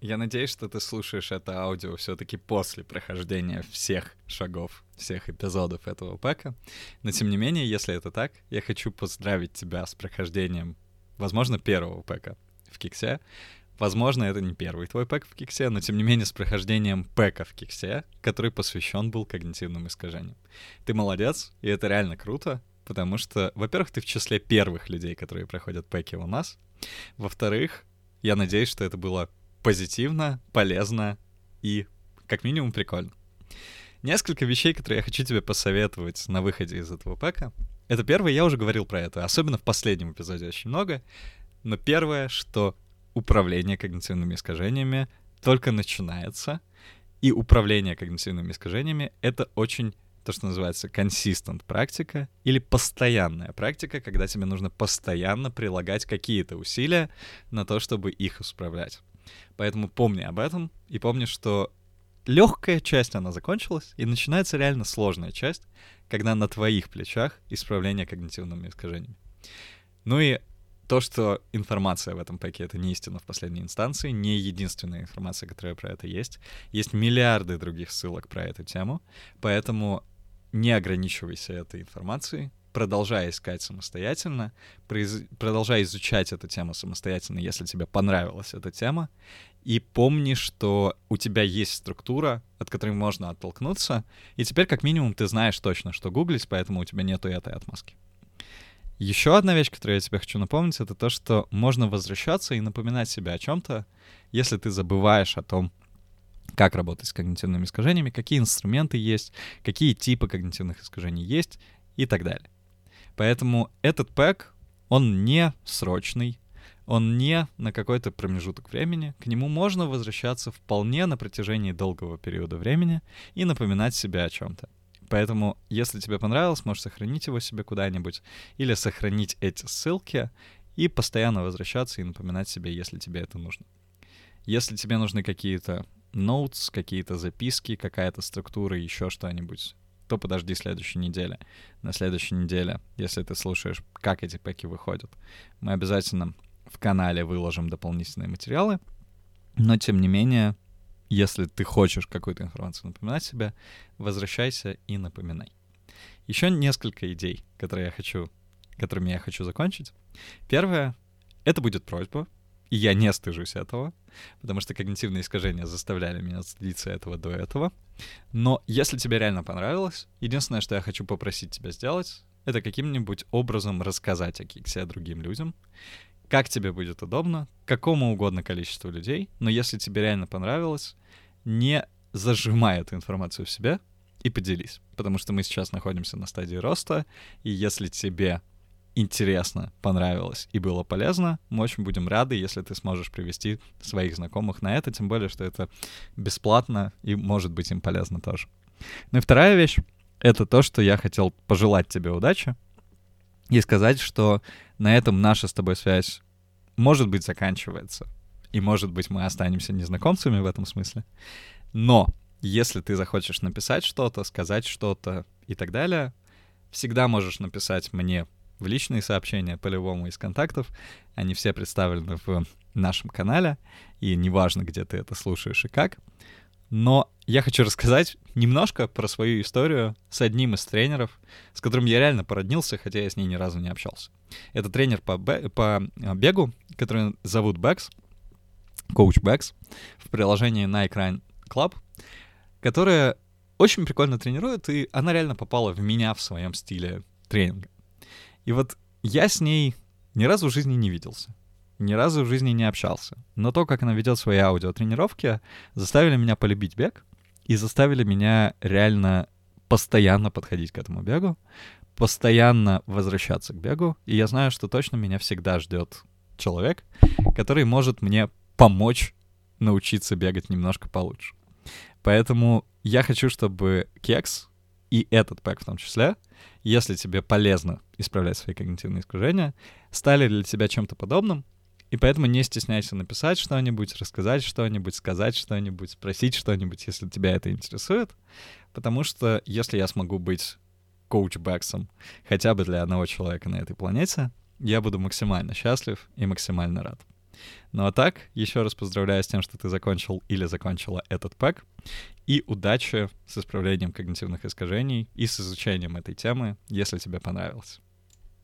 Я надеюсь, что ты слушаешь это аудио все-таки после прохождения всех шагов, всех эпизодов этого пэка. Но тем не менее, если это так, я хочу поздравить тебя с прохождением, возможно, первого пэка в Киксе. Возможно, это не первый твой пэк в Киксе, но тем не менее с прохождением пэка в Киксе, который посвящен был когнитивным искажениям. Ты молодец, и это реально круто, потому что, во-первых, ты в числе первых людей, которые проходят пэки у нас. Во-вторых, я надеюсь, что это было позитивно, полезно и, как минимум, прикольно. Несколько вещей, которые я хочу тебе посоветовать на выходе из этого пэка. Это первое, я уже говорил про это, особенно в последнем эпизоде очень много. Но первое, что управление когнитивными искажениями только начинается, и управление когнитивными искажениями — это очень то, что называется consistent практика или постоянная практика, когда тебе нужно постоянно прилагать какие-то усилия на то, чтобы их исправлять. Поэтому помни об этом и помни, что легкая часть, она закончилась, и начинается реально сложная часть, когда на твоих плечах исправление когнитивными искажениями. Ну и то, что информация в этом пэке — это не истина в последней инстанции, не единственная информация, которая про это есть. Есть миллиарды других ссылок про эту тему, поэтому не ограничивайся этой информацией, продолжай искать самостоятельно, произ... продолжай изучать эту тему самостоятельно, если тебе понравилась эта тема, и помни, что у тебя есть структура, от которой можно оттолкнуться, и теперь как минимум ты знаешь точно, что гуглить, поэтому у тебя нету этой отмазки. Еще одна вещь, которую я тебе хочу напомнить, это то, что можно возвращаться и напоминать себе о чем-то, если ты забываешь о том, как работать с когнитивными искажениями, какие инструменты есть, какие типы когнитивных искажений есть и так далее. Поэтому этот пэк, он не срочный, он не на какой-то промежуток времени. К нему можно возвращаться вполне на протяжении долгого периода времени и напоминать себе о чем-то. Поэтому, если тебе понравилось, можешь сохранить его себе куда-нибудь или сохранить эти ссылки и постоянно возвращаться и напоминать себе, если тебе это нужно. Если тебе нужны какие-то notes, какие-то записки, какая-то структура, еще что-нибудь, то подожди следующей недели. На следующей неделе, если ты слушаешь, как эти пэки выходят, мы обязательно в канале выложим дополнительные материалы. Но, тем не менее, если ты хочешь какую-то информацию напоминать себе, возвращайся и напоминай. Еще несколько идей, которые я хочу, которыми я хочу закончить. Первое — это будет просьба, и я не стыжусь этого, потому что когнитивные искажения заставляли меня стыдиться этого до этого. Но если тебе реально понравилось, единственное, что я хочу попросить тебя сделать, это каким-нибудь образом рассказать о Киксе другим людям, как тебе будет удобно, какому угодно количеству людей, но если тебе реально понравилось, не зажимай эту информацию в себе и поделись, потому что мы сейчас находимся на стадии роста, и если тебе интересно, понравилось и было полезно, мы очень будем рады, если ты сможешь привести своих знакомых на это, тем более, что это бесплатно и может быть им полезно тоже. Ну и вторая вещь — это то, что я хотел пожелать тебе удачи и сказать, что на этом наша с тобой связь, может быть, заканчивается. И, может быть, мы останемся незнакомцами в этом смысле. Но если ты захочешь написать что-то, сказать что-то и так далее, всегда можешь написать мне в личные сообщения по-любому из контактов. Они все представлены в нашем канале, и неважно, где ты это слушаешь и как. Но я хочу рассказать немножко про свою историю с одним из тренеров, с которым я реально породнился, хотя я с ней ни разу не общался. Это тренер по, бе- по бегу, который зовут Бэкс, коуч Бэкс, в приложении Nike Run Club, которая очень прикольно тренирует, и она реально попала в меня в своем стиле тренинга. И вот я с ней ни разу в жизни не виделся, ни разу в жизни не общался. Но то, как она ведет свои аудиотренировки, заставили меня полюбить бег и заставили меня реально постоянно подходить к этому бегу, постоянно возвращаться к бегу. И я знаю, что точно меня всегда ждет человек, который может мне помочь научиться бегать немножко получше. Поэтому я хочу, чтобы кекс и этот pack в том числе, если тебе полезно исправлять свои когнитивные искажения, стали для тебя чем-то подобным, и поэтому не стесняйся написать что-нибудь, рассказать что-нибудь, сказать что-нибудь, спросить что-нибудь, если тебя это интересует. Потому что если я смогу быть коуч-бэксом хотя бы для одного человека на этой планете, я буду максимально счастлив и максимально рад. Ну а так, еще раз поздравляю с тем, что ты закончил или закончила этот pack. И удачи с исправлением когнитивных искажений и с изучением этой темы, если тебе понравилось.